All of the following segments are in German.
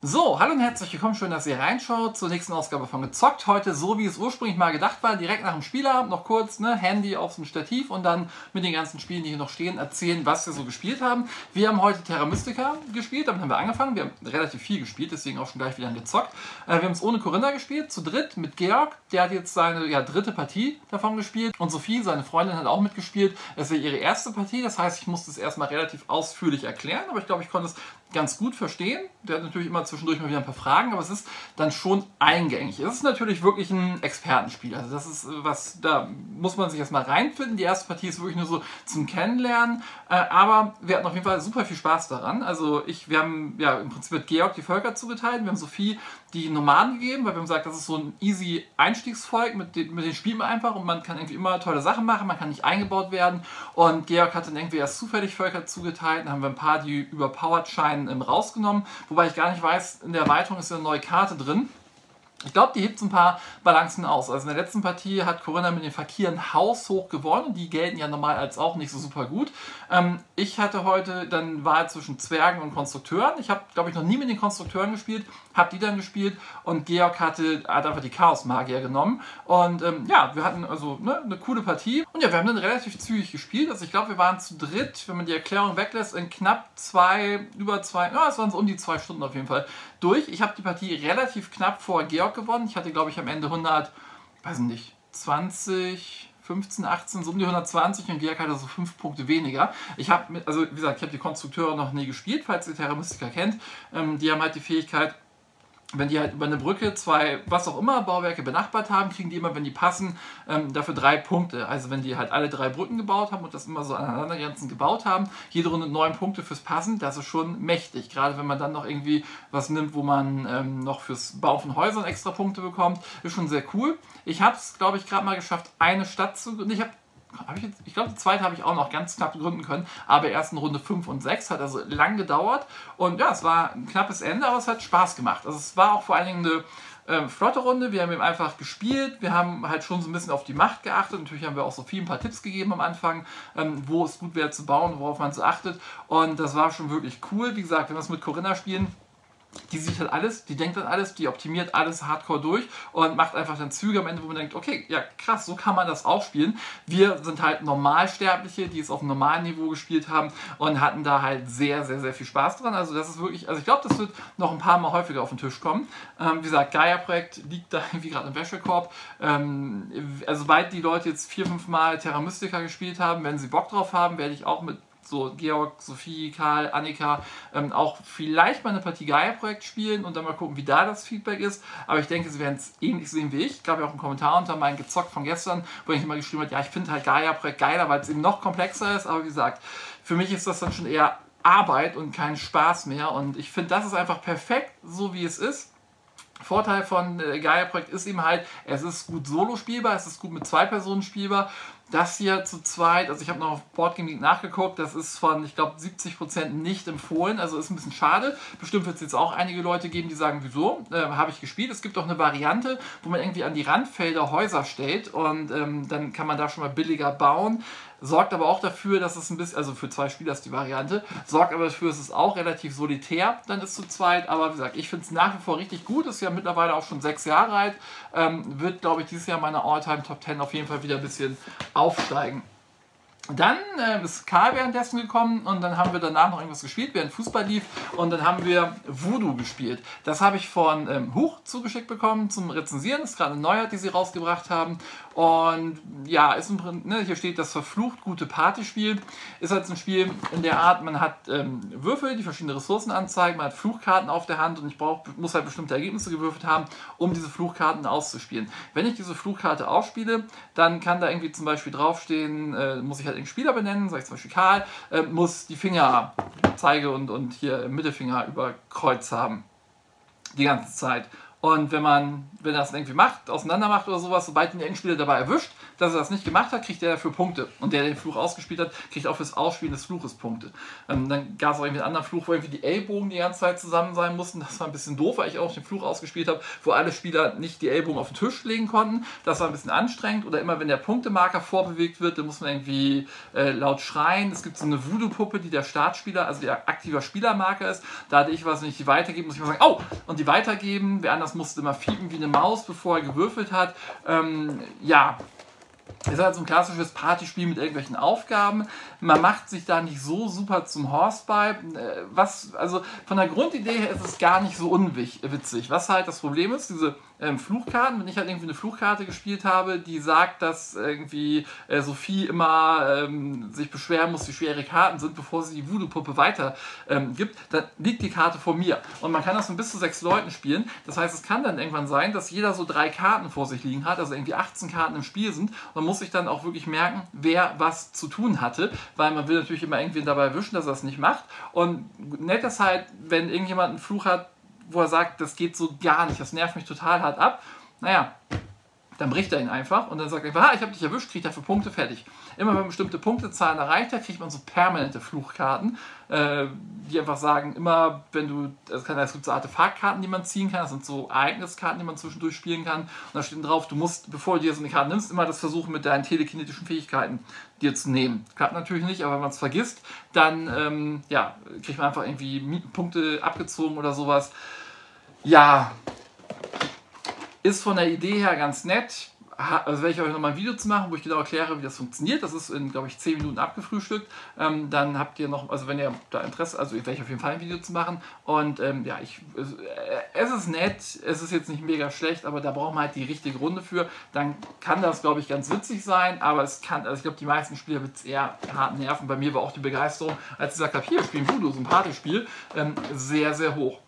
So, hallo und herzlich willkommen, schön, dass ihr reinschaut zur nächsten Ausgabe von Gezockt. Heute so, wie es ursprünglich mal gedacht war, direkt nach dem Spielabend noch kurz ne, Handy auf dem Stativ und dann mit den ganzen Spielen, die hier noch stehen, erzählen, was wir so gespielt haben. Wir haben heute Terra Mystica gespielt, damit haben wir angefangen. Wir haben relativ viel gespielt, deswegen auch schon gleich wieder gezockt. Äh, wir haben es ohne Corinna gespielt, zu dritt mit Georg. Der hat jetzt seine ja, dritte Partie davon gespielt und Sophie, seine Freundin, hat auch mitgespielt. Es wäre ihre erste Partie, das heißt, ich musste es erstmal relativ ausführlich erklären, aber ich glaube, ich konnte es ganz gut verstehen. Der hat natürlich immer zwischendurch mal wieder ein paar Fragen, aber es ist dann schon eingängig. Es ist natürlich wirklich ein Expertenspiel. Also das ist was, da muss man sich erstmal reinfinden. Die erste Partie ist wirklich nur so zum Kennenlernen. Äh, aber wir hatten auf jeden Fall super viel Spaß daran. Also ich, wir haben ja im Prinzip mit Georg die Völker zugeteilt. Wir haben Sophie die Nomaden gegeben, weil wir haben gesagt, das ist so ein easy Einstiegsvolk, mit, den, mit den Spielen einfach und man kann irgendwie immer tolle Sachen machen, man kann nicht eingebaut werden. Und Georg hat dann irgendwie erst zufällig Völker zugeteilt, dann haben wir ein paar, die überpowered scheinen, ähm, rausgenommen, wobei ich gar nicht weiß, in der Erweiterung ist ja eine neue Karte drin. Ich glaube, die hebt so ein paar Balancen aus. Also in der letzten Partie hat Corinna mit den Fakiren haushoch gewonnen und die gelten ja normal als auch nicht so super gut. Ähm, ich hatte heute dann Wahl zwischen Zwergen und Konstrukteuren. Ich habe, glaube ich, noch nie mit den Konstrukteuren gespielt, habe die dann gespielt und Georg hatte, hat einfach die Chaos-Magier genommen. Und ähm, ja, wir hatten also ne, eine coole Partie. Und ja, wir haben dann relativ zügig gespielt. Also ich glaube, wir waren zu dritt, wenn man die Erklärung weglässt, in knapp zwei, über zwei, ja, es waren so um die zwei Stunden auf jeden Fall durch. Ich habe die Partie relativ knapp vor Georg gewonnen. Ich hatte, glaube ich, am Ende 100, weiß nicht, 20, 15, 18, so um die 120 und Georg hatte so 5 Punkte weniger. Ich habe, also wie gesagt, ich habe die Konstrukteure noch nie gespielt, falls ihr Terra Mystica kennt. Ähm, die haben halt die Fähigkeit, wenn die halt über eine Brücke zwei, was auch immer, Bauwerke benachbart haben, kriegen die immer, wenn die passen, ähm, dafür drei Punkte. Also wenn die halt alle drei Brücken gebaut haben und das immer so aneinandergrenzend gebaut haben, jede Runde neun Punkte fürs Passen, das ist schon mächtig. Gerade wenn man dann noch irgendwie was nimmt, wo man ähm, noch fürs Bauen von Häusern extra Punkte bekommt, ist schon sehr cool. Ich habe es, glaube ich, gerade mal geschafft, eine Stadt zu... Ich habe ich, ich glaube, die zweite habe ich auch noch ganz knapp gründen können, aber erst in Runde 5 und 6 hat also lang gedauert. Und ja, es war ein knappes Ende, aber es hat Spaß gemacht. Also es war auch vor allen Dingen eine äh, flotte Runde, wir haben eben einfach gespielt, wir haben halt schon so ein bisschen auf die Macht geachtet, natürlich haben wir auch so viel ein paar Tipps gegeben am Anfang, ähm, wo es gut wäre zu bauen, worauf man so achtet. Und das war schon wirklich cool. Wie gesagt, wenn wir es mit Corinna spielen, die sieht halt alles, die denkt dann alles, die optimiert alles hardcore durch und macht einfach dann Züge am Ende, wo man denkt, okay, ja krass, so kann man das auch spielen. Wir sind halt Normalsterbliche, die es auf einem normalen Niveau gespielt haben und hatten da halt sehr, sehr, sehr viel Spaß dran. Also das ist wirklich, also ich glaube, das wird noch ein paar Mal häufiger auf den Tisch kommen. Ähm, wie gesagt, Gaia-Projekt liegt da irgendwie gerade im Wäschekorb. Ähm, also sobald die Leute jetzt vier, fünf Mal Terra Mystica gespielt haben, wenn sie Bock drauf haben, werde ich auch mit so Georg, Sophie, Karl, Annika ähm, auch vielleicht mal eine Partie Gaia-Projekt spielen und dann mal gucken, wie da das Feedback ist. Aber ich denke, sie werden es ähnlich sehen wie ich. Ich gab ja auch einen Kommentar unter meinen Gezockt von gestern, wo ich immer geschrieben habe, ja, ich finde halt Gaia-Projekt geiler, weil es eben noch komplexer ist. Aber wie gesagt, für mich ist das dann schon eher Arbeit und kein Spaß mehr. Und ich finde, das ist einfach perfekt, so wie es ist. Vorteil von äh, Gaia-Projekt ist eben halt, es ist gut solo spielbar, es ist gut mit zwei Personen spielbar. Das hier zu zweit, also ich habe noch auf Boardgame Geek nachgeguckt, das ist von, ich glaube, 70% nicht empfohlen, also ist ein bisschen schade. Bestimmt wird es jetzt auch einige Leute geben, die sagen, wieso, äh, habe ich gespielt. Es gibt auch eine Variante, wo man irgendwie an die Randfelder Häuser stellt und ähm, dann kann man da schon mal billiger bauen sorgt aber auch dafür, dass es ein bisschen, also für zwei Spieler ist die Variante, sorgt aber dafür, dass es auch relativ solitär dann ist zu zweit. Aber wie gesagt, ich finde es nach wie vor richtig gut, ist ja mittlerweile auch schon sechs Jahre alt, ähm, wird, glaube ich, dieses Jahr meine All-Time Top 10 auf jeden Fall wieder ein bisschen aufsteigen. Dann äh, ist Karl währenddessen gekommen und dann haben wir danach noch irgendwas gespielt, während Fußball lief und dann haben wir Voodoo gespielt. Das habe ich von ähm, Huch zugeschickt bekommen zum Rezensieren. Das ist gerade eine Neuheit, die sie rausgebracht haben. Und ja, ist Prinzip, ne, hier steht das verflucht gute Partyspiel. Ist halt ein Spiel in der Art, man hat ähm, Würfel, die verschiedene Ressourcen anzeigen, man hat Fluchkarten auf der Hand und ich brauch, muss halt bestimmte Ergebnisse gewürfelt haben, um diese Fluchkarten auszuspielen. Wenn ich diese Fluchkarte ausspiele, dann kann da irgendwie zum Beispiel draufstehen, äh, muss ich halt den Spieler benennen, sage ich zum Beispiel Karl, äh, muss die Finger, Zeige und, und hier Mittelfinger über Kreuz haben. Die ganze Zeit. Und wenn man, wenn das irgendwie macht, auseinander macht oder sowas, sobald den Endspieler dabei erwischt, dass er das nicht gemacht hat, kriegt er dafür Punkte. Und der, der den Fluch ausgespielt hat, kriegt auch fürs Ausspielen des Fluches Punkte. Ähm, dann gab es auch irgendwie einen anderen Fluch, wo irgendwie die Ellbogen die ganze Zeit zusammen sein mussten. Das war ein bisschen doof, weil ich auch den Fluch ausgespielt habe, wo alle Spieler nicht die Ellbogen auf den Tisch legen konnten. Das war ein bisschen anstrengend. Oder immer, wenn der Punktemarker vorbewegt wird, dann muss man irgendwie äh, laut schreien. Es gibt so eine Voodoo-Puppe, die der Startspieler, also der aktiver Spielermarker ist. Da hatte ich was, wenn ich die weitergebe, muss ich mal sagen, oh! Und die weitergeben. Wer anders musste immer fiepen wie eine Maus, bevor er gewürfelt hat. Ähm, ja, ist halt so ein klassisches Partyspiel mit irgendwelchen Aufgaben. Man macht sich da nicht so super zum Horsepipe. Äh, was, also von der Grundidee her ist es gar nicht so unwitzig. Was halt das Problem ist, diese ähm, Fluchkarten, wenn ich halt irgendwie eine Fluchkarte gespielt habe, die sagt, dass irgendwie äh, Sophie immer ähm, sich beschweren muss, wie schwere Karten sind, bevor sie die Voodoo-Puppe weiter ähm, dann liegt die Karte vor mir. Und man kann das mit bis zu sechs Leuten spielen. Das heißt, es kann dann irgendwann sein, dass jeder so drei Karten vor sich liegen hat, also irgendwie 18 Karten im Spiel sind. Man muss sich dann auch wirklich merken, wer was zu tun hatte, weil man will natürlich immer irgendwen dabei erwischen, dass er es nicht macht. Und nett ist halt, wenn irgendjemand einen Fluch hat, wo er sagt, das geht so gar nicht, das nervt mich total hart ab. Naja, dann bricht er ihn einfach und dann sagt er einfach, ah, ich habe dich erwischt, kriegt dafür Punkte, fertig. Immer wenn man bestimmte Punktezahlen erreicht hat, kriegt man so permanente Fluchkarten, äh, die einfach sagen, immer wenn du, es, kann, es gibt so Artefaktkarten, die man ziehen kann, das sind so Ereigniskarten, die man zwischendurch spielen kann und da steht drauf, du musst, bevor du dir so eine Karte nimmst, immer das versuchen mit deinen telekinetischen Fähigkeiten dir zu nehmen. Klappt natürlich nicht, aber wenn man es vergisst, dann ähm, ja, kriegt man einfach irgendwie Punkte abgezogen oder sowas. Ja, ist von der Idee her ganz nett. Also werde ich euch nochmal ein Video zu machen, wo ich genau erkläre, wie das funktioniert. Das ist in, glaube ich, 10 Minuten abgefrühstückt. Ähm, dann habt ihr noch, also wenn ihr da Interesse, also werde ich auf jeden Fall ein Video zu machen. Und ähm, ja, ich, es ist nett, es ist jetzt nicht mega schlecht, aber da braucht man halt die richtige Runde für. Dann kann das, glaube ich, ganz witzig sein, aber es kann, also ich glaube, die meisten Spieler wird es eher hart nerven. Bei mir war auch die Begeisterung, als ich gesagt habe, hier, wir spielen Voodoo, so ein Partyspiel, ähm, sehr, sehr hoch.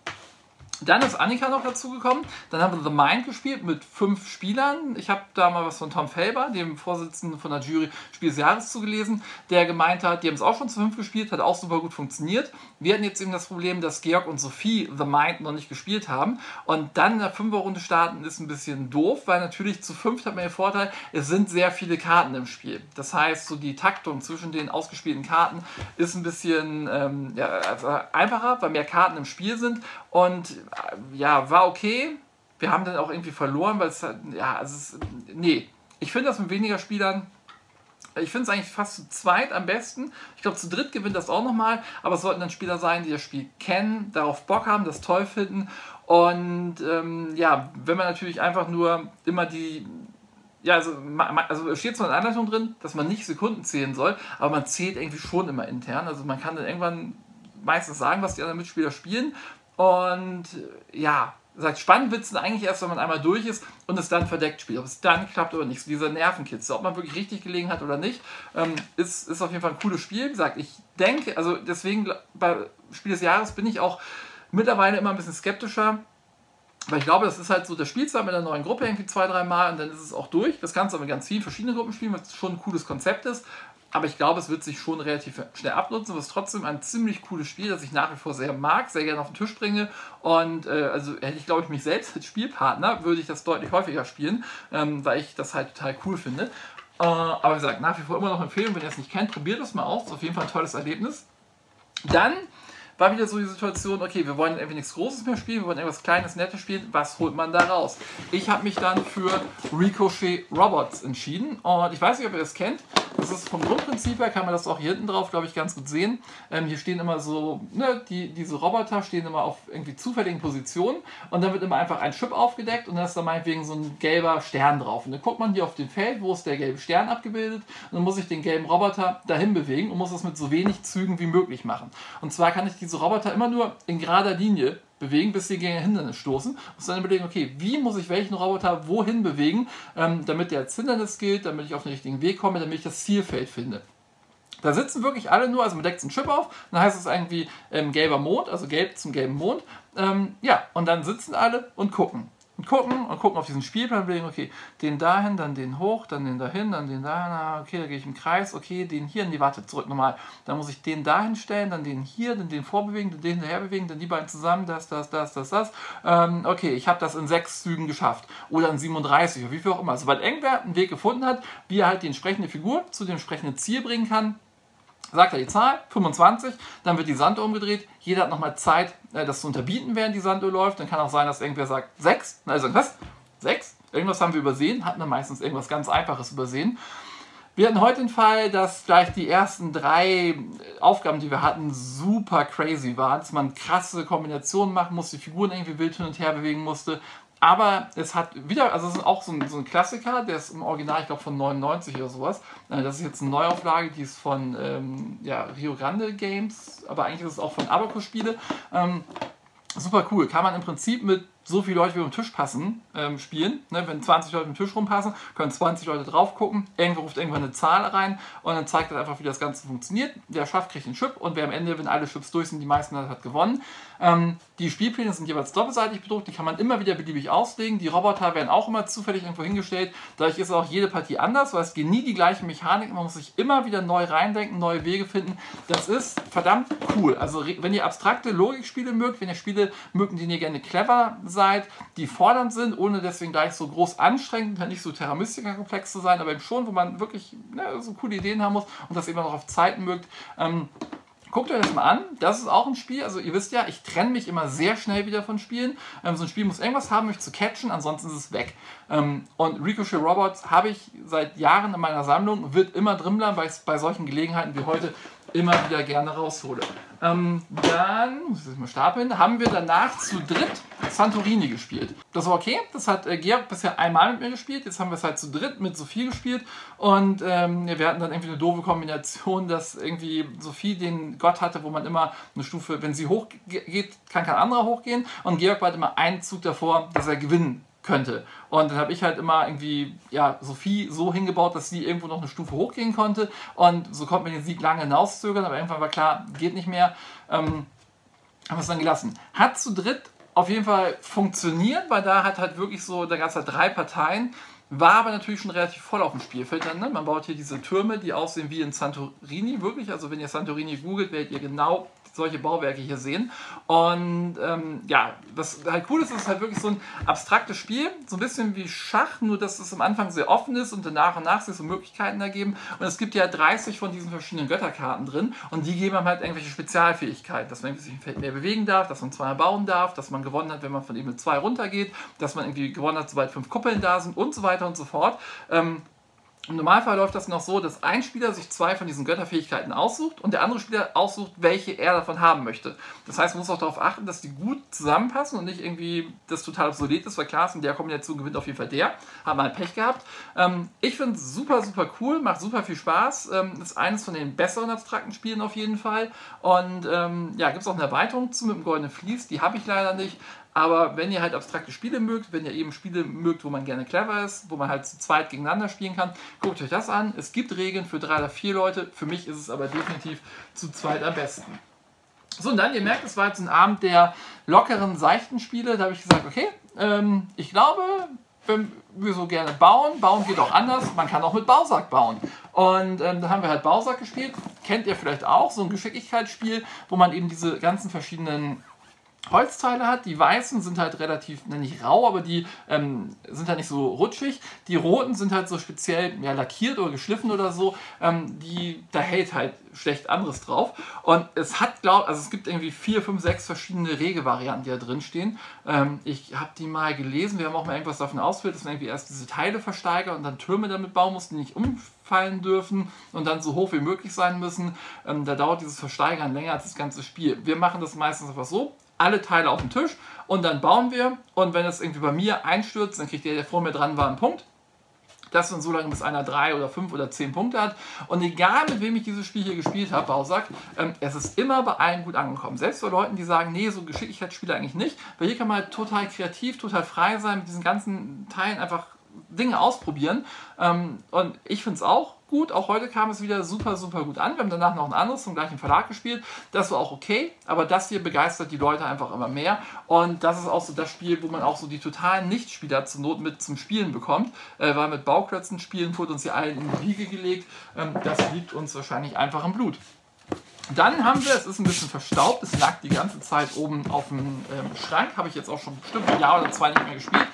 Dann ist Annika noch dazugekommen. Dann haben wir The Mind gespielt mit fünf Spielern. Ich habe da mal was von Tom Felber, dem Vorsitzenden von der Jury Spiel des Jahres, zugelesen, der gemeint hat, die haben es auch schon zu fünf gespielt, hat auch super gut funktioniert. Wir hatten jetzt eben das Problem, dass Georg und Sophie The Mind noch nicht gespielt haben. Und dann in der Fünferrunde starten ist ein bisschen doof, weil natürlich zu fünf hat man den Vorteil, es sind sehr viele Karten im Spiel. Das heißt, so die Taktung zwischen den ausgespielten Karten ist ein bisschen ähm, ja, also einfacher, weil mehr Karten im Spiel sind. Und ja, war okay. Wir haben dann auch irgendwie verloren, weil es halt, ja, also es, nee. Ich finde das mit weniger Spielern ich finde es eigentlich fast zu zweit am besten. Ich glaube, zu dritt gewinnt das auch nochmal. Aber es sollten dann Spieler sein, die das Spiel kennen, darauf Bock haben, das toll finden. Und ähm, ja, wenn man natürlich einfach nur immer die. Ja, also, also steht zwar in der Anleitung drin, dass man nicht Sekunden zählen soll, aber man zählt irgendwie schon immer intern. Also man kann dann irgendwann meistens sagen, was die anderen Mitspieler spielen und ja, sagt, spannend wird es eigentlich erst, wenn man einmal durch ist und es dann verdeckt spielt. Ob es dann klappt oder nicht. So dieser Nervenkitzel, ob man wirklich richtig gelegen hat oder nicht, ähm, ist, ist auf jeden Fall ein cooles Spiel. Wie gesagt, ich denke, also deswegen bei Spiel des Jahres bin ich auch mittlerweile immer ein bisschen skeptischer. Weil ich glaube, das ist halt so, das spielst du mit einer neuen Gruppe irgendwie zwei, drei Mal und dann ist es auch durch. Das kannst du aber ganz vielen verschiedenen Gruppen spielen, was schon ein cooles Konzept ist. Aber ich glaube, es wird sich schon relativ schnell abnutzen. Es ist trotzdem ein ziemlich cooles Spiel, das ich nach wie vor sehr mag, sehr gerne auf den Tisch bringe. Und äh, also hätte ich, glaube ich, mich selbst als Spielpartner, würde ich das deutlich häufiger spielen, ähm, weil ich das halt total cool finde. Äh, aber wie gesagt, nach wie vor immer noch empfehlen, wenn ihr es nicht kennt, probiert das mal aus. Ist auf jeden Fall ein tolles Erlebnis. Dann war wieder so die Situation, okay, wir wollen irgendwie nichts Großes mehr spielen, wir wollen irgendwas Kleines, Nettes spielen, was holt man da raus? Ich habe mich dann für Ricochet Robots entschieden und ich weiß nicht, ob ihr das kennt. Das ist vom Grundprinzip her, kann man das auch hier hinten drauf, glaube ich, ganz gut sehen. Ähm, hier stehen immer so, ne, die, diese Roboter stehen immer auf irgendwie zufälligen Positionen und dann wird immer einfach ein Chip aufgedeckt und dann ist da meinetwegen so ein gelber Stern drauf. Und dann guckt man hier auf den Feld, wo ist der gelbe Stern abgebildet und dann muss ich den gelben Roboter dahin bewegen und muss das mit so wenig Zügen wie möglich machen. Und zwar kann ich diese Roboter immer nur in gerader Linie bewegen, bis sie gegen ein Hindernis stoßen. Muss dann überlegen, okay, wie muss ich welchen Roboter wohin bewegen, ähm, damit der als Hindernis gilt, damit ich auf den richtigen Weg komme, damit ich das Zielfeld finde. Da sitzen wirklich alle nur, also man deckt einen Chip auf, dann heißt es irgendwie ähm, gelber Mond, also gelb zum gelben Mond. Ähm, ja, und dann sitzen alle und gucken. Und gucken und gucken auf diesen Spielplan, überlegen, okay, den dahin, dann den hoch, dann den dahin, dann den dahin, ah, okay, da gehe ich im Kreis, okay, den hier, nee, warte, zurück nochmal. Dann muss ich den dahin stellen, dann den hier, dann den vorbewegen, dann den hinterher bewegen, dann die beiden zusammen, das, das, das, das, das. Ähm, okay, ich habe das in sechs Zügen geschafft. Oder in 37 oder wie viel auch immer. Sobald irgendwer einen Weg gefunden hat, wie er halt die entsprechende Figur zu dem entsprechenden Ziel bringen kann, sagt er die Zahl, 25, dann wird die Sanduhr umgedreht, jeder hat nochmal Zeit, äh, das zu unterbieten, während die Sanduhr läuft. Dann kann auch sein, dass irgendwer sagt 6, also was? 6? Irgendwas haben wir übersehen, hatten dann meistens irgendwas ganz Einfaches übersehen. Wir hatten heute den Fall, dass vielleicht die ersten drei Aufgaben, die wir hatten, super crazy waren, dass man krasse Kombinationen machen musste, die Figuren irgendwie wild hin und her bewegen musste. Aber es hat wieder, also es ist auch so ein, so ein Klassiker, der ist im Original, ich glaube, von 99 oder sowas. Äh, das ist jetzt eine Neuauflage, die ist von ähm, ja, Rio Grande Games, aber eigentlich ist es auch von Abacus Spiele. Ähm, super cool. Kann man im Prinzip mit so viele Leute wie den Tisch passen, ähm, spielen. Ne, wenn 20 Leute im Tisch rumpassen, können 20 Leute drauf gucken. Irgendwo ruft irgendwann eine Zahl rein und dann zeigt er einfach, wie das Ganze funktioniert. Wer schafft, kriegt einen Chip und wer am Ende, wenn alle Chips durch sind, die meisten hat, hat gewonnen. Ähm, die Spielpläne sind jeweils doppelseitig bedruckt, die kann man immer wieder beliebig auslegen. Die Roboter werden auch immer zufällig irgendwo hingestellt. Dadurch ist auch jede Partie anders, weil es gehen nie die gleichen Mechaniken. Man muss sich immer wieder neu reindenken, neue Wege finden. Das ist verdammt cool. Also wenn ihr abstrakte Logikspiele mögt, wenn ihr Spiele mögt, die ihr gerne clever seid, die fordernd sind, ohne deswegen gleich so groß anstrengend, nicht so Terra komplex zu sein, aber eben schon, wo man wirklich ne, so coole Ideen haben muss und das eben auch auf Zeiten mögt. Ähm, Guckt euch das mal an. Das ist auch ein Spiel. Also ihr wisst ja, ich trenne mich immer sehr schnell wieder von Spielen. Ähm, so ein Spiel muss irgendwas haben, mich zu catchen, ansonsten ist es weg. Ähm, und Ricochet Robots habe ich seit Jahren in meiner Sammlung, wird immer drin bleiben, weil ich es bei solchen Gelegenheiten wie heute immer wieder gerne raushole. Ähm, dann, muss ich mal stapeln, haben wir danach zu dritt Santorini gespielt. Das war okay, das hat äh, Georg bisher einmal mit mir gespielt, jetzt haben wir es halt zu dritt mit Sophie gespielt und ähm, wir hatten dann irgendwie eine doofe Kombination, dass irgendwie Sophie den Gott hatte, wo man immer eine Stufe, wenn sie hochgeht, kann kein anderer hochgehen und Georg war halt immer einen Zug davor, dass er gewinnen könnte. Und dann habe ich halt immer irgendwie, ja, Sophie so hingebaut, dass sie irgendwo noch eine Stufe hochgehen konnte. Und so konnte man den Sieg lange hinauszögern, aber irgendwann war klar, geht nicht mehr. Ähm, haben wir es dann gelassen. Hat zu dritt auf jeden Fall funktioniert, weil da hat halt wirklich so, da gab es halt drei Parteien. War aber natürlich schon relativ voll auf dem Spielfeld dann. Ne? Man baut hier diese Türme, die aussehen wie in Santorini, wirklich. Also wenn ihr Santorini googelt, werdet ihr genau solche Bauwerke hier sehen. Und ähm, ja, was halt cool ist, ist halt wirklich so ein abstraktes Spiel, so ein bisschen wie Schach, nur dass es am Anfang sehr offen ist und danach und nach sich so Möglichkeiten ergeben. Und es gibt ja 30 von diesen verschiedenen Götterkarten drin und die geben einem halt irgendwelche Spezialfähigkeiten, dass man sich im Feld mehr bewegen darf, dass man zweimal bauen darf, dass man gewonnen hat, wenn man von Ebene 2 runtergeht, dass man irgendwie gewonnen hat, sobald fünf Kuppeln da sind und so weiter und so fort. Ähm, im Normalfall läuft das noch so, dass ein Spieler sich zwei von diesen Götterfähigkeiten aussucht und der andere Spieler aussucht, welche er davon haben möchte. Das heißt, man muss auch darauf achten, dass die gut zusammenpassen und nicht irgendwie das total obsolet ist, weil klar ist, in der Kombination gewinnt auf jeden Fall der. Hat man halt Pech gehabt. Ähm, ich finde es super, super cool, macht super viel Spaß. Ähm, ist eines von den besseren abstrakten Spielen auf jeden Fall. Und ähm, ja, gibt es auch eine Erweiterung zu mit dem Goldenen Vlies, die habe ich leider nicht. Aber wenn ihr halt abstrakte Spiele mögt, wenn ihr eben Spiele mögt, wo man gerne clever ist, wo man halt zu zweit gegeneinander spielen kann, guckt euch das an. Es gibt Regeln für drei oder vier Leute. Für mich ist es aber definitiv zu zweit am besten. So, und dann, ihr merkt, es war jetzt ein Abend der lockeren, seichten Spiele. Da habe ich gesagt, okay, ähm, ich glaube, wenn wir so gerne bauen, bauen geht auch anders. Man kann auch mit Bausack bauen. Und ähm, da haben wir halt Bausack gespielt. Kennt ihr vielleicht auch, so ein Geschicklichkeitsspiel, wo man eben diese ganzen verschiedenen Holzteile hat. Die weißen sind halt relativ, ne, nicht rau, aber die ähm, sind halt nicht so rutschig. Die roten sind halt so speziell ja, lackiert oder geschliffen oder so. Ähm, die, da hält halt schlecht anderes drauf. Und es hat, glaube also es gibt irgendwie vier, fünf, sechs verschiedene Regevarianten, die da drin stehen. Ähm, ich habe die mal gelesen. Wir haben auch mal irgendwas davon ausgewählt, dass man irgendwie erst diese Teile versteigert und dann Türme damit bauen muss, die nicht umfallen dürfen und dann so hoch wie möglich sein müssen. Ähm, da dauert dieses Versteigern länger als das ganze Spiel. Wir machen das meistens einfach so alle Teile auf den Tisch und dann bauen wir. Und wenn es irgendwie bei mir einstürzt, dann kriegt der, der vor mir dran war, einen Punkt. Das dann so lange, bis einer drei oder fünf oder zehn Punkte hat. Und egal mit wem ich dieses Spiel hier gespielt habe, Bausack, ähm, es ist immer bei allen gut angekommen. Selbst bei Leuten, die sagen, nee, so Geschicklichkeitsspiele eigentlich nicht. Weil hier kann man halt total kreativ, total frei sein, mit diesen ganzen Teilen einfach Dinge ausprobieren. Ähm, und ich finde es auch gut. Auch heute kam es wieder super, super gut an. Wir haben danach noch ein anderes zum gleichen Verlag gespielt. Das war auch okay, aber das hier begeistert die Leute einfach immer mehr. Und das ist auch so das Spiel, wo man auch so die totalen Nichtspieler zur Not mit zum Spielen bekommt. Äh, weil mit Bauklötzen spielen wurde uns hier allen in die Wiege gelegt. Ähm, das liegt uns wahrscheinlich einfach im Blut. Dann haben wir, es ist ein bisschen verstaubt, es lag die ganze Zeit oben auf dem ähm, Schrank, habe ich jetzt auch schon bestimmt ein Jahr oder zwei nicht mehr gespielt.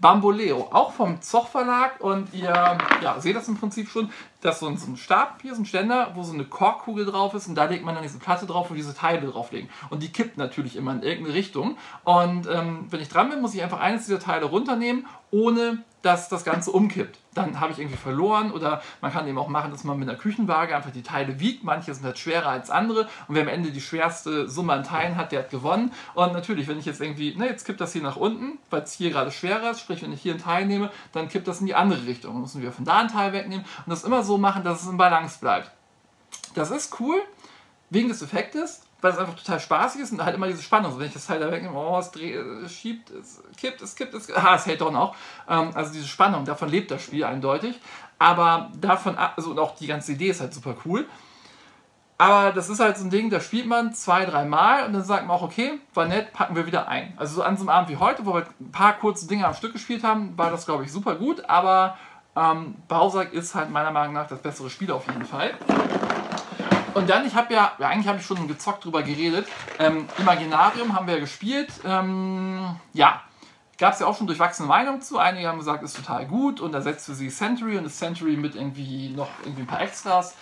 Bamboleo, auch vom Zoch Verlag und ihr ja, seht das im Prinzip schon, dass so ein, so ein Stab hier, so ein Ständer, wo so eine Korkkugel drauf ist und da legt man dann diese Platte drauf, wo diese Teile drauflegen. Und die kippt natürlich immer in irgendeine Richtung. Und ähm, wenn ich dran bin, muss ich einfach eines dieser Teile runternehmen, ohne dass das Ganze umkippt. Dann habe ich irgendwie verloren oder man kann eben auch machen, dass man mit einer Küchenwaage einfach die Teile wiegt. Manche sind halt schwerer als andere und wer am Ende die schwerste Summe an Teilen hat, der hat gewonnen. Und natürlich, wenn ich jetzt irgendwie, ne, jetzt kippt das hier nach unten, weil es hier gerade schwerer ist, sprich, wenn ich hier einen Teil nehme, dann kippt das in die andere Richtung. Dann müssen wir von da einen Teil wegnehmen und das immer so machen, dass es im Balance bleibt. Das ist cool, wegen des Effektes, weil es einfach total spaßig ist und halt immer diese Spannung. So, wenn ich das Teil da wegnehme, oh, es, dreht, es schiebt, es kippt, es kippt, es, ah, es hält doch noch. Ähm, also diese Spannung, davon lebt das Spiel eindeutig. Aber davon, also und auch die ganze Idee ist halt super cool. Aber das ist halt so ein Ding, da spielt man zwei, drei Mal und dann sagt man auch, okay, war nett, packen wir wieder ein. Also so an so einem Abend wie heute, wo wir ein paar kurze Dinge am Stück gespielt haben, war das, glaube ich, super gut. Aber ähm, Bausack ist halt meiner Meinung nach das bessere Spiel auf jeden Fall. Und dann, ich habe ja, ja, eigentlich habe ich schon gezockt drüber geredet. Ähm, Imaginarium haben wir ja gespielt. Ähm, ja, gab es ja auch schon durchwachsene Meinungen zu. Einige haben gesagt, ist total gut und ersetzt für sie Century und ist Century mit irgendwie noch irgendwie ein paar Extras.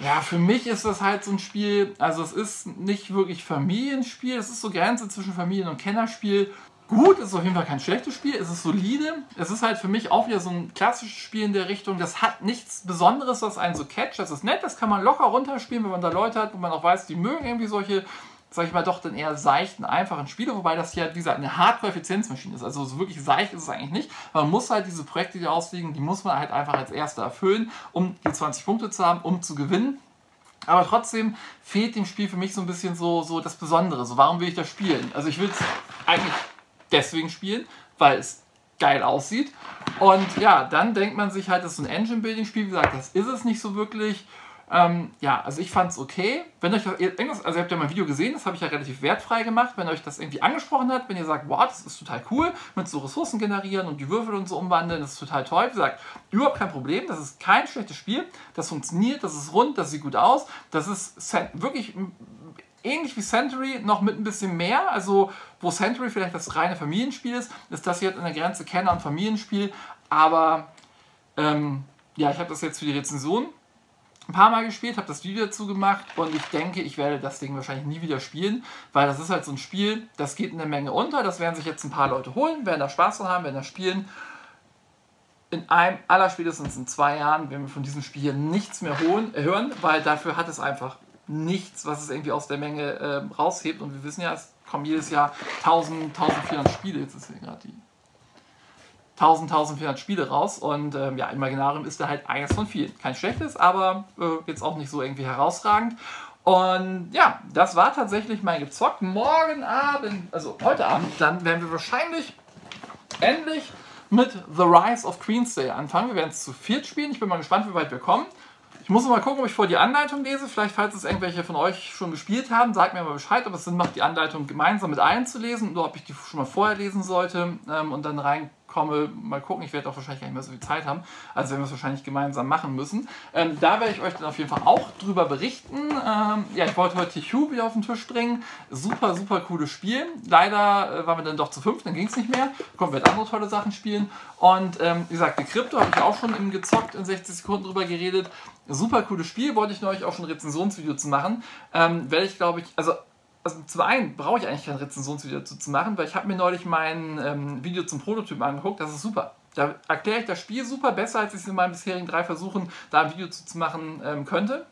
Ja, für mich ist das halt so ein Spiel, also es ist nicht wirklich Familienspiel, es ist so Grenze zwischen Familien- und Kennerspiel gut, es ist auf jeden Fall kein schlechtes Spiel, es ist solide. Es ist halt für mich auch wieder so ein klassisches Spiel in der Richtung. Das hat nichts Besonderes, was einen so catcht. Das ist nett, das kann man locker runterspielen, wenn man da Leute hat, wo man auch weiß, die mögen irgendwie solche, sag ich mal, doch dann eher seichten, einfachen Spiele. Wobei das hier, wie gesagt, eine Hardcore-Effizienzmaschine ist. Also so wirklich seicht ist es eigentlich nicht. Man muss halt diese Projekte, die ausliegen, die muss man halt einfach als Erster erfüllen, um die 20 Punkte zu haben, um zu gewinnen. Aber trotzdem fehlt dem Spiel für mich so ein bisschen so, so das Besondere. So, warum will ich das spielen? Also ich will es eigentlich deswegen spielen, weil es geil aussieht. Und ja, dann denkt man sich halt, das ist ein Engine-Building-Spiel. Wie gesagt, das ist es nicht so wirklich. Ähm, ja, also ich fand es okay. Wenn euch das, also ihr habt ja mein Video gesehen, das habe ich ja relativ wertfrei gemacht. Wenn euch das irgendwie angesprochen hat, wenn ihr sagt, wow, das ist total cool, mit so Ressourcen generieren und die Würfel und so umwandeln, das ist total toll. Wie gesagt, überhaupt kein Problem. Das ist kein schlechtes Spiel. Das funktioniert, das ist rund, das sieht gut aus. Das ist wirklich ähnlich wie Century, noch mit ein bisschen mehr. Also, wo Century vielleicht das reine Familienspiel ist, ist das hier halt an der Grenze Kenner- und Familienspiel. Aber ähm, ja, ich habe das jetzt für die Rezension ein paar Mal gespielt, habe das Video dazu gemacht und ich denke, ich werde das Ding wahrscheinlich nie wieder spielen, weil das ist halt so ein Spiel, das geht in der Menge unter. Das werden sich jetzt ein paar Leute holen, werden da Spaß dran haben, werden das spielen. In einem, allerspätestens in zwei Jahren werden wir von diesem Spiel nichts mehr holen, hören, weil dafür hat es einfach nichts, was es irgendwie aus der Menge äh, raushebt. Und wir wissen ja, es kommen jedes Jahr 1000, 1400 Spiele. Jetzt ist hier gerade die 1000, 1400 Spiele raus. Und ähm, ja, Imaginarium ist da halt eines von vielen. Kein schlechtes, aber äh, jetzt auch nicht so irgendwie herausragend. Und ja, das war tatsächlich mein Gezockt. Morgen Abend, also heute Abend, dann werden wir wahrscheinlich endlich mit The Rise of Queensday anfangen. Wir werden es zu viert spielen. Ich bin mal gespannt, wie weit wir kommen. Ich muss mal gucken, ob ich vor die Anleitung lese. Vielleicht, falls es irgendwelche von euch schon gespielt haben, sagt mir mal Bescheid, ob es Sinn macht, die Anleitung gemeinsam mit allen zu lesen oder ob ich die schon mal vorher lesen sollte ähm, und dann rein komme, mal gucken. Ich werde auch wahrscheinlich gar nicht mehr so viel Zeit haben. Also werden wir es wahrscheinlich gemeinsam machen müssen. Ähm, da werde ich euch dann auf jeden Fall auch drüber berichten. Ähm, ja, ich wollte heute Tichu wieder auf den Tisch bringen. Super, super cooles Spiel. Leider äh, waren wir dann doch zu fünf, dann ging es nicht mehr. Kommen wir andere tolle Sachen spielen. Und ähm, wie gesagt, die Krypto habe ich auch schon im gezockt in 60 Sekunden drüber geredet. Super cooles Spiel, wollte ich neulich auch schon ein Rezensionsvideo zu machen. Ähm, werde ich, glaube ich, also also zum einen brauche ich eigentlich kein Rezensionsvideo dazu zu machen, weil ich habe mir neulich mein ähm, Video zum Prototypen angeguckt, das ist super. Da erkläre ich das Spiel super, besser als ich es in meinen bisherigen drei Versuchen da ein Video zu, zu machen ähm, könnte.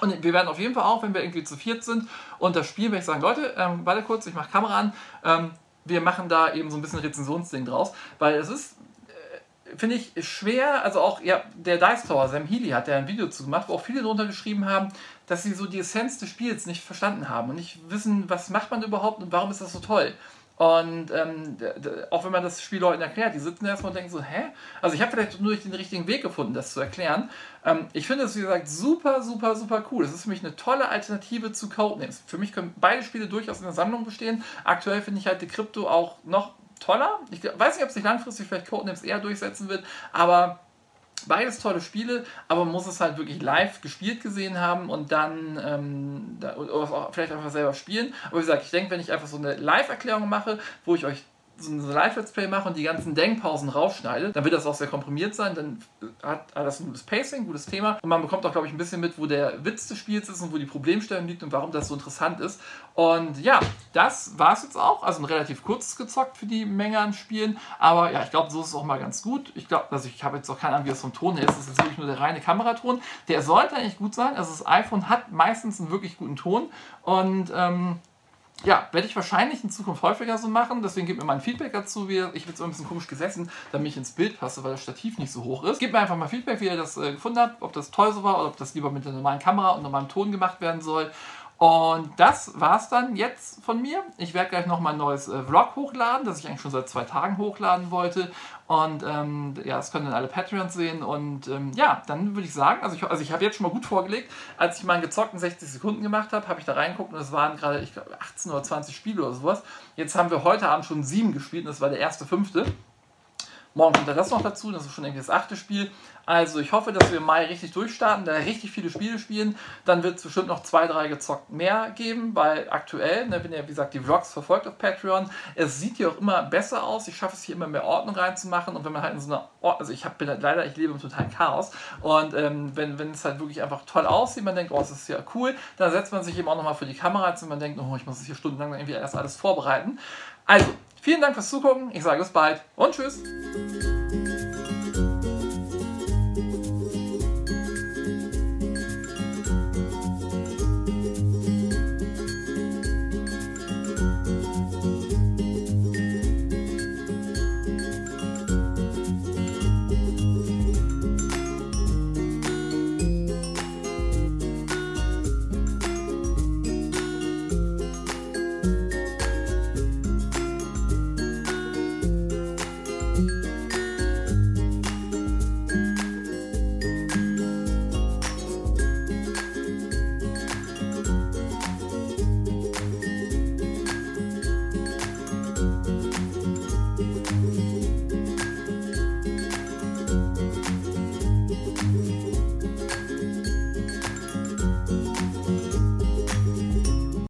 Und wir werden auf jeden Fall auch, wenn wir irgendwie zu viert sind und das Spiel, werde ich sagen, Leute, ähm, warte kurz, ich mache Kamera an, ähm, wir machen da eben so ein bisschen Rezensionsding draus, weil es ist, äh, finde ich, schwer, also auch, ja, der Dice Tower, Sam Healy hat ja ein Video zu gemacht, wo auch viele drunter geschrieben haben, dass sie so die Essenz des Spiels nicht verstanden haben und nicht wissen, was macht man überhaupt und warum ist das so toll. Und ähm, auch wenn man das Spiel Leuten erklärt, die sitzen erstmal und denken so, hä? Also ich habe vielleicht nur den richtigen Weg gefunden, das zu erklären. Ähm, ich finde es, wie gesagt, super, super, super cool. Es ist für mich eine tolle Alternative zu Codenames. Für mich können beide Spiele durchaus in der Sammlung bestehen. Aktuell finde ich halt die Krypto auch noch toller. Ich weiß nicht, ob sich langfristig vielleicht Codenames eher durchsetzen wird, aber beides tolle Spiele, aber man muss es halt wirklich live gespielt gesehen haben und dann ähm, da, oder vielleicht einfach selber spielen. Aber wie gesagt, ich denke, wenn ich einfach so eine Live-Erklärung mache, wo ich euch so ein Live-Let's Play mache und die ganzen Denkpausen rausschneide, dann wird das auch sehr komprimiert sein, dann hat, hat das ein gutes Pacing, gutes Thema und man bekommt auch, glaube ich, ein bisschen mit, wo der Witz des Spiels ist und wo die Problemstellung liegt und warum das so interessant ist. Und ja, das war es jetzt auch. Also ein relativ kurzes gezockt für die Menge an Spielen, aber ja, ich glaube, so ist es auch mal ganz gut. Ich glaube, also ich habe jetzt auch keine Ahnung, wie das vom Ton her ist. Das ist wirklich nur der reine Kameraton. Der sollte eigentlich gut sein. Also das iPhone hat meistens einen wirklich guten Ton und ähm, ja, werde ich wahrscheinlich in Zukunft häufiger so machen. Deswegen gebt mir mal ein Feedback dazu. Ich habe jetzt so ein bisschen komisch gesessen, damit ich ins Bild passe, weil das Stativ nicht so hoch ist. Gebt mir einfach mal Feedback, wie ihr das äh, gefunden habt, ob das toll so war oder ob das lieber mit der normalen Kamera und normalem Ton gemacht werden soll. Und das war's dann jetzt von mir. Ich werde gleich nochmal ein neues äh, Vlog hochladen, das ich eigentlich schon seit zwei Tagen hochladen wollte. Und ähm, ja, das können dann alle Patreons sehen. Und ähm, ja, dann würde ich sagen, also ich, also ich habe jetzt schon mal gut vorgelegt. Als ich meinen gezockten 60 Sekunden gemacht habe, habe ich da reingeguckt und es waren gerade, ich glaube, 18 oder 20 Spiele oder sowas. Jetzt haben wir heute Abend schon sieben gespielt und das war der erste fünfte. Morgen kommt da das noch dazu, das ist schon irgendwie das achte Spiel. Also ich hoffe, dass wir im Mai richtig durchstarten, da richtig viele Spiele spielen. Dann wird es bestimmt noch zwei, drei gezockt mehr geben, weil aktuell, ne, wenn ihr wie gesagt die Vlogs verfolgt auf Patreon, es sieht hier auch immer besser aus. Ich schaffe es hier immer mehr Ordnung reinzumachen und wenn man halt in so einer Ordnung, also ich habe leider, ich lebe im totalen Chaos und ähm, wenn, wenn es halt wirklich einfach toll aussieht, man denkt, oh, das ist ja cool, dann setzt man sich eben auch nochmal für die Kamera und man denkt, oh, ich muss es hier stundenlang irgendwie erst alles vorbereiten. Also, vielen Dank fürs Zugucken, ich sage bis bald und tschüss.